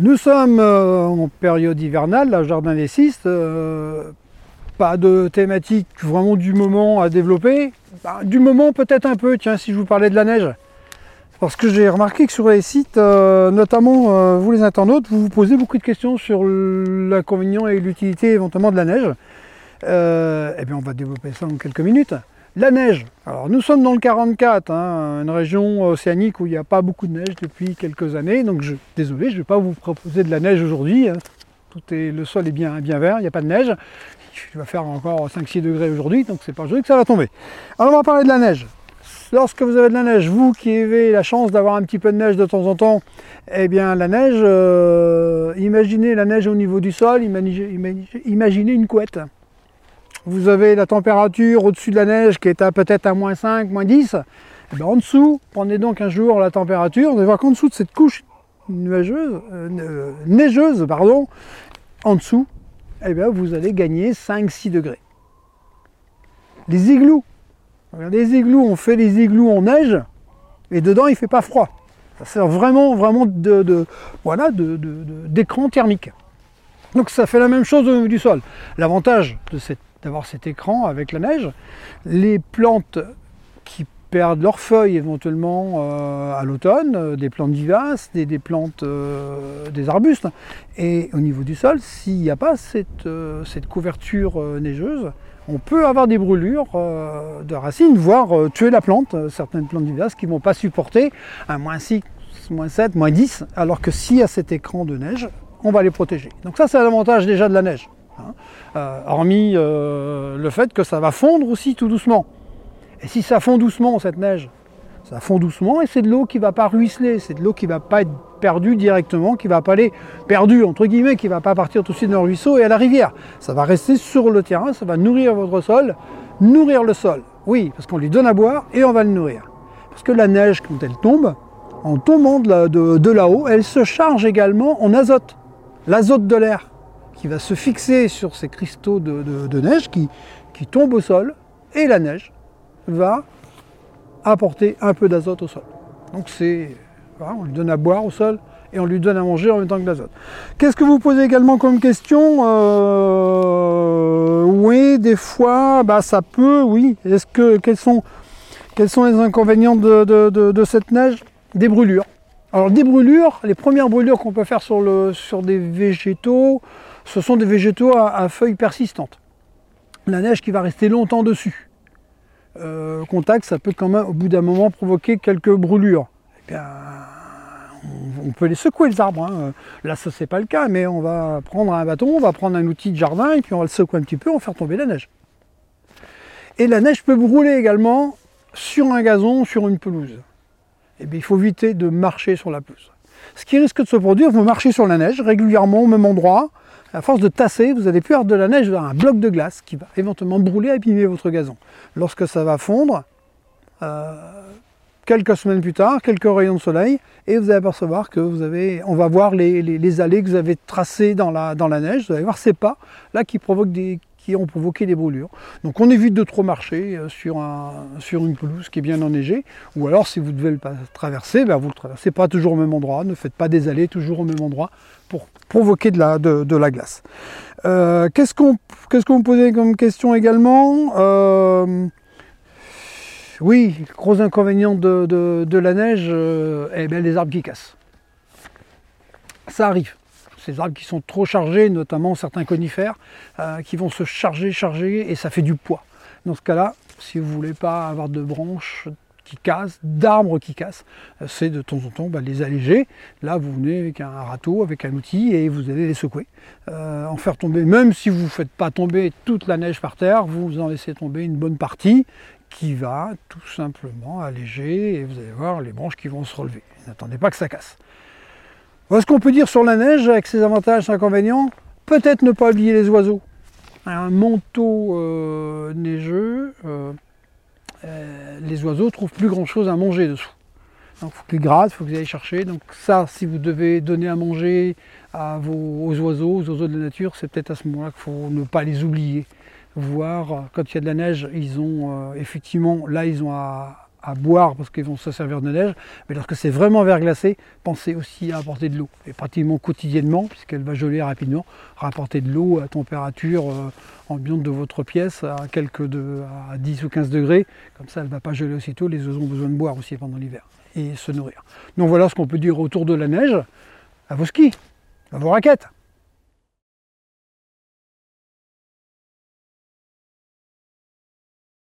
Nous sommes euh, en période hivernale, la jardin des cistes. euh, pas de thématique vraiment du moment à développer. Bah, du moment peut-être un peu, tiens, si je vous parlais de la neige. Parce que j'ai remarqué que sur les sites, euh, notamment vous les internautes, vous vous posez beaucoup de questions sur l'inconvénient et l'utilité éventuellement de la neige. Eh bien, on va développer ça en quelques minutes. La neige. Alors, nous sommes dans le 44, hein, une région océanique où il n'y a pas beaucoup de neige depuis quelques années. Donc, je, désolé, je ne vais pas vous proposer de la neige aujourd'hui. hein. Tout est, le sol est bien, vert, il n'y a pas de neige. Il va faire encore 5-6 degrés aujourd'hui, donc c'est pas aujourd'hui que ça va tomber. Alors, on va parler de la neige. Lorsque vous avez de la neige, vous qui avez la chance d'avoir un petit peu de neige de temps en temps, eh bien la neige, euh, imaginez la neige au niveau du sol, imaginez une couette. Vous avez la température au-dessus de la neige qui est à peut-être à moins 5, moins 10. Eh bien, en dessous, prenez donc un jour la température, vous allez voir qu'en dessous de cette couche nuageuse, euh, neigeuse, pardon, en dessous, eh bien, vous allez gagner 5-6 degrés. Les igloos, les igloos, on fait les igloos en neige et dedans il fait pas froid. Ça sert vraiment, vraiment de, voilà, de- de- de- d'écran thermique. Donc ça fait la même chose au niveau du sol. L'avantage de cette- d'avoir cet écran avec la neige, les plantes qui perdent leurs feuilles éventuellement euh, à l'automne, euh, des plantes vivaces, des, plantes, euh, des arbustes, et au niveau du sol, s'il n'y a pas cette, couverture neigeuse, on peut avoir des brûlures de racines, voire tuer la plante, certaines plantes vivaces qui ne vont pas supporter un moins 6, moins 7, moins 10, alors que s'il y a cet écran de neige, on va les protéger. Donc ça c'est l'avantage déjà de la neige. Hein. Euh, hormis euh, le fait que ça va fondre aussi tout doucement. Et si ça fond doucement cette neige, ça fond doucement et c'est de l'eau qui ne va pas ruisseler, c'est de l'eau qui ne va pas être perdue directement, qui ne va pas aller perdue entre guillemets, qui ne va pas partir tout de suite dans le ruisseau et à la rivière. Ça va rester sur le terrain, ça va nourrir votre sol, nourrir le sol. Oui, parce qu'on lui donne à boire et on va le nourrir. Parce que la neige, quand elle tombe, en tombant de, là- de- de là-haut, elle se charge également en azote. L'azote de l'air qui va se fixer sur ces cristaux de, de- neige qui, qui tombent au sol et la neige va apporter un peu d'azote au sol. Donc c'est, on lui donne à boire au sol et on lui donne à manger en même temps que l'azote. Qu'est-ce que vous posez également comme question Euh, Oui, des fois, bah, ça peut, oui. Est-ce que quels sont, quels sont les inconvénients de, de- de- de cette neige? Des brûlures. Alors des brûlures, les premières brûlures qu'on peut faire sur, le, sur des végétaux, ce sont des végétaux à, feuilles persistantes. La neige qui va rester longtemps dessus. Euh, contact, ça peut quand même au bout d'un moment provoquer quelques brûlures. Eh bien, on, peut les secouer les arbres. hein. Là, ça c'est pas le cas, mais on va prendre un bâton, on va prendre un outil de jardin et puis on va le secouer un petit peu, on va faire tomber la neige. Et la neige peut brûler également sur un gazon, sur une pelouse. Eh il faut éviter de marcher sur la pelouse. Ce qui risque de se produire, vous marchez sur la neige régulièrement au même endroit. À force de tasser, vous allez plus de la neige, avoir un bloc de glace qui va éventuellement brûler, abîmer votre gazon. Lorsque ça va fondre, euh, quelques semaines plus tard, quelques rayons de soleil, et vous allez apercevoir que vous avez, on va voir les allées que vous avez tracées dans la, dans la neige, vous allez voir ces pas là qui provoquent des ont provoqué des brûlures. Donc on évite de trop marcher euh, sur, un, sur une pelouse qui est bien enneigée, ou alors si vous devez le traverser, ben, vous ne le traversez pas toujours au même endroit, ne faites pas des allées toujours au même endroit pour provoquer de la, de, la glace. Euh, Qu'est-ce qu'on qu'est-ce qu'on me posait comme question également? Euh, Oui, gros inconvénient de, de- la neige, eh bien, les arbres qui cassent. Ça arrive. Ces arbres qui sont trop chargés, notamment certains conifères, euh, qui vont se charger, charger, et ça fait du poids. Dans ce cas-là, si vous ne voulez pas avoir de branches qui cassent, d'arbres qui cassent, euh, c'est de temps en temps bah, les alléger. Là, vous venez avec un râteau, avec un outil, et vous allez les secouer. Euh, en faire tomber, même si vous ne faites pas tomber toute la neige par terre, vous en laissez tomber une bonne partie qui va tout simplement alléger, et vous allez voir les branches qui vont se relever. N'attendez pas que ça casse. Ce qu'on peut dire sur la neige avec ses avantages, ses inconvénients. Peut-être ne pas oublier les oiseaux? Un manteau euh, neigeux, euh, euh, les oiseaux trouvent plus grand chose à manger dessous. Donc il faut qu'ils grattent, il faut qu'ils aillent chercher. Donc ça, si vous devez donner à manger aux oiseaux, aux oiseaux de la nature, c'est peut-être à ce moment-là qu'il faut ne pas les oublier. Voir, quand il y a de la neige, ils ont effectivement, là ils ont à, à boire parce qu'ils vont se servir de neige, mais lorsque c'est vraiment verglacé, pensez aussi à apporter de l'eau. Et pratiquement quotidiennement, puisqu'elle va geler rapidement, rapporter de l'eau à température euh, ambiante de votre pièce à quelques à 10 ou 15 degrés, comme ça elle ne va pas geler aussitôt, les oiseaux ont besoin de boire aussi pendant l'hiver et se nourrir. Donc voilà ce qu'on peut dire autour de la neige, à vos skis, à vos raquettes.